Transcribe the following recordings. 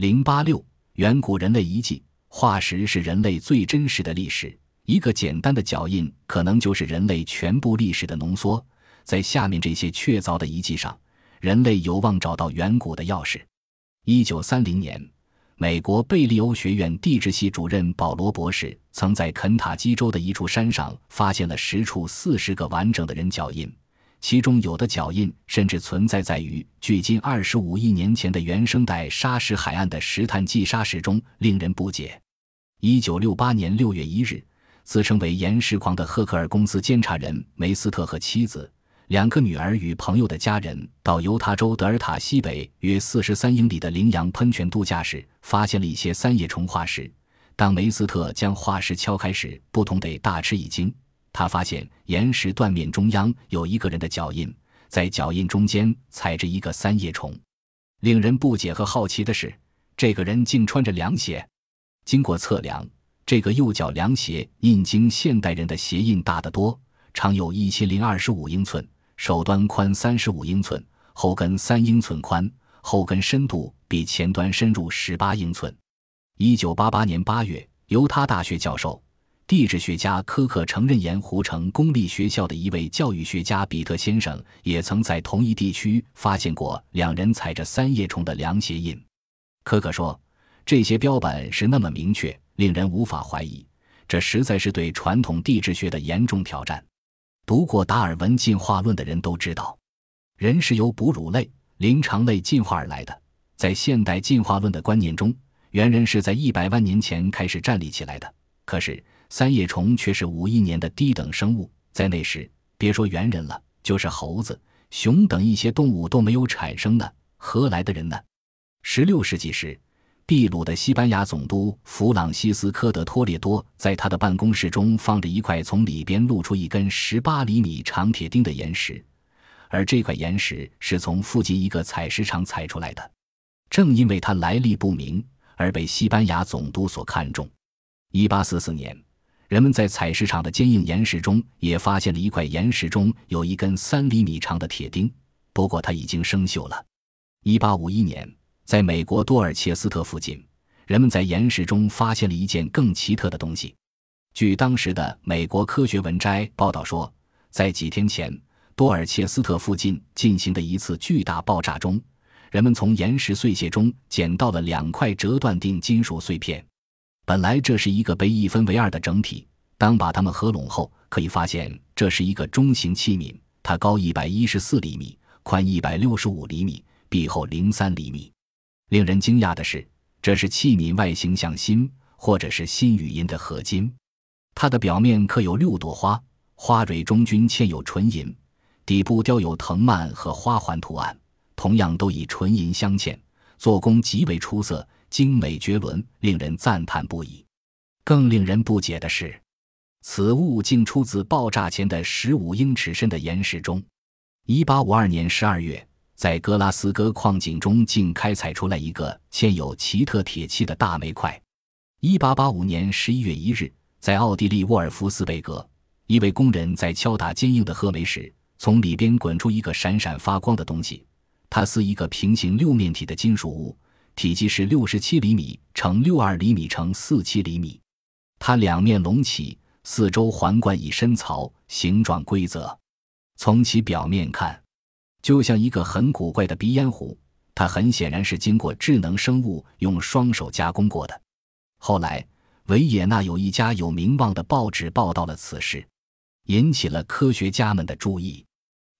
零八六，远古人类遗迹化石是人类最真实的历史。一个简单的脚印可能就是人类全部历史的浓缩。在下面这些确凿的遗迹上，人类有望找到远古的钥匙。一九三零年，美国贝利欧学院地质系主任保罗博士曾在肯塔基州的一处山上发现了十处四十个完整的人脚印。其中有的脚印甚至存在在于距今二十五亿年前的原生代沙石海岸的石炭纪沙石中，令人不解。一九六八年六月一日，自称为岩石狂的赫克尔公司监察人梅斯特和妻子、两个女儿与朋友的家人到犹他州德尔塔西北约四十三英里的羚羊喷泉度假时，发现了一些三叶虫化石。当梅斯特将化石敲开时，不同得大吃一惊。他发现岩石断面中央有一个人的脚印，在脚印中间踩着一个三叶虫。令人不解和好奇的是，这个人竟穿着凉鞋。经过测量，这个右脚凉鞋印经现代人的鞋印大得多，长有一千零二十五英寸，首端宽三十五英寸，后跟三英寸宽，后跟深度比前端深入十八英寸。一九八八年八月，犹他大学教授。地质学家科克承认，盐湖城公立学校的一位教育学家比特先生也曾在同一地区发现过两人踩着三叶虫的凉鞋印。科克说：“这些标本是那么明确，令人无法怀疑。这实在是对传统地质学的严重挑战。”读过达尔文进化论的人都知道，人是由哺乳类、灵长类进化而来的。在现代进化论的观念中，猿人是在一百万年前开始站立起来的。可是，三叶虫却是五亿年的低等生物，在那时，别说猿人了，就是猴子、熊等一些动物都没有产生呢，何来的人呢？十六世纪时，秘鲁的西班牙总督弗朗西斯科·德托列多在他的办公室中放着一块从里边露出一根十八厘米长铁钉的岩石，而这块岩石是从附近一个采石场采出来的。正因为它来历不明，而被西班牙总督所看中。一八四四年。人们在采石场的坚硬岩石中也发现了一块岩石中有一根三厘米长的铁钉，不过它已经生锈了。一八五一年，在美国多尔切斯特附近，人们在岩石中发现了一件更奇特的东西。据当时的《美国科学文摘》报道说，在几天前，多尔切斯特附近进行的一次巨大爆炸中，人们从岩石碎屑中捡到了两块折断定金属碎片。本来这是一个被一分为二的整体，当把它们合拢后，可以发现这是一个中型器皿，它高一百一十四厘米，宽一百六十五厘米，壁厚零三厘米。令人惊讶的是，这是器皿外形像心或者是心与银的合金。它的表面刻有六朵花，花蕊中均嵌有纯银，底部雕有藤蔓和花环图案，同样都以纯银镶嵌，做工极为出色。精美绝伦，令人赞叹不已。更令人不解的是，此物竟出自爆炸前的十五英尺深的岩石中。一八五二年十二月，在格拉斯哥矿井中竟开采出来一个嵌有奇特铁器的大煤块。一八八五年十一月一日，在奥地利沃尔夫斯贝格，一位工人在敲打坚硬的褐煤时，从里边滚出一个闪闪发光的东西，它似一个平行六面体的金属物。体积是六十七厘米乘六二厘米乘四七厘米，它两面隆起，四周环贯以深槽，形状规则。从其表面看，就像一个很古怪的鼻烟壶。它很显然是经过智能生物用双手加工过的。后来，维也纳有一家有名望的报纸报道了此事，引起了科学家们的注意。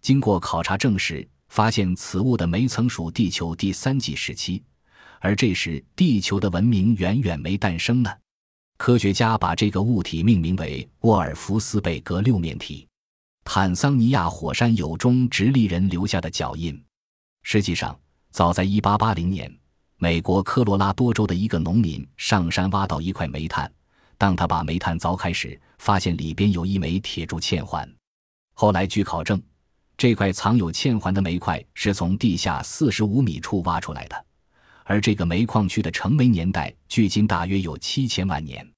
经过考察证实，发现此物的煤层属地球第三纪时期。而这时，地球的文明远远没诞生呢。科学家把这个物体命名为沃尔夫斯贝格六面体。坦桑尼亚火山有中直立人留下的脚印。实际上，早在1880年，美国科罗拉多州的一个农民上山挖到一块煤炭，当他把煤炭凿开时，发现里边有一枚铁铸嵌环。后来据考证，这块藏有嵌环的煤块是从地下45米处挖出来的。而这个煤矿区的成煤年代距今大约有七千万年，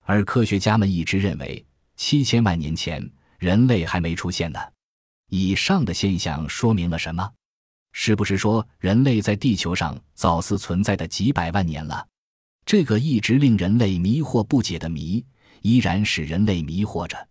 而科学家们一直认为七千万年前人类还没出现呢。以上的现象说明了什么？是不是说人类在地球上早似存在的几百万年了？这个一直令人类迷惑不解的谜，依然使人类迷惑着。